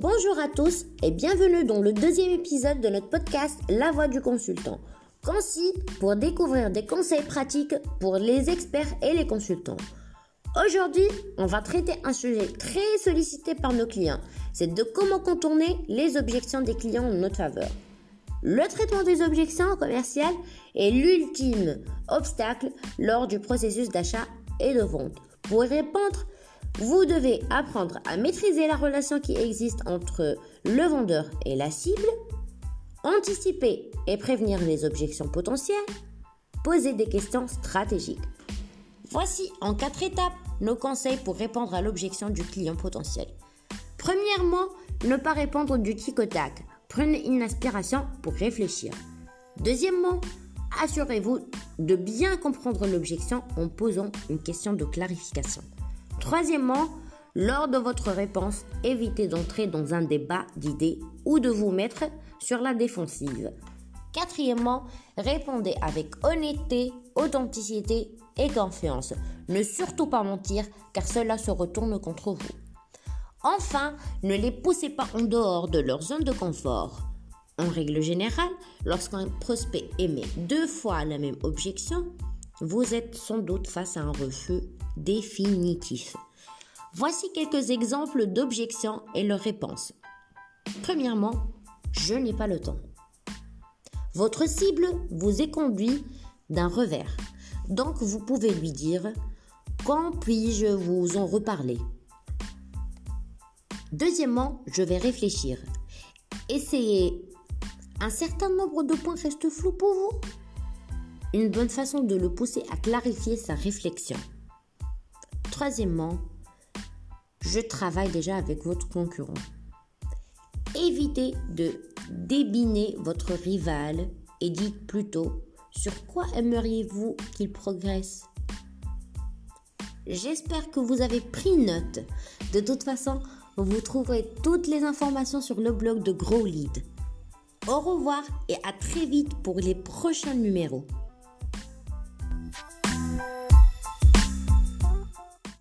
Bonjour à tous et bienvenue dans le deuxième épisode de notre podcast La voix du consultant. Concis pour découvrir des conseils pratiques pour les experts et les consultants. Aujourd'hui, on va traiter un sujet très sollicité par nos clients. C'est de comment contourner les objections des clients en notre faveur. Le traitement des objections commerciales est l'ultime obstacle lors du processus d'achat et de vente. Pour y répondre, vous devez apprendre à maîtriser la relation qui existe entre le vendeur et la cible, anticiper et prévenir les objections potentielles, poser des questions stratégiques. Voici en quatre étapes nos conseils pour répondre à l'objection du client potentiel. Premièrement, ne pas répondre du tic au tac. Prenez une inspiration pour réfléchir. Deuxièmement, assurez-vous de bien comprendre l'objection en posant une question de clarification. Troisièmement, lors de votre réponse, évitez d'entrer dans un débat d'idées ou de vous mettre sur la défensive. Quatrièmement, répondez avec honnêteté, authenticité et confiance. Ne surtout pas mentir car cela se retourne contre vous. Enfin, ne les poussez pas en dehors de leur zone de confort. En règle générale, lorsqu'un prospect émet deux fois la même objection, vous êtes sans doute face à un refus définitif. Voici quelques exemples d'objections et leurs réponses. Premièrement, je n'ai pas le temps. Votre cible vous est conduit d'un revers. Donc vous pouvez lui dire Quand puis-je vous en reparler? Deuxièmement, je vais réfléchir. Essayez. Un certain nombre de points restent flous pour vous? Une bonne façon de le pousser à clarifier sa réflexion. Troisièmement, je travaille déjà avec votre concurrent. Évitez de débiner votre rival et dites plutôt sur quoi aimeriez-vous qu'il progresse? J'espère que vous avez pris note. De toute façon, vous trouverez toutes les informations sur le blog de Grow Lead. Au revoir et à très vite pour les prochains numéros.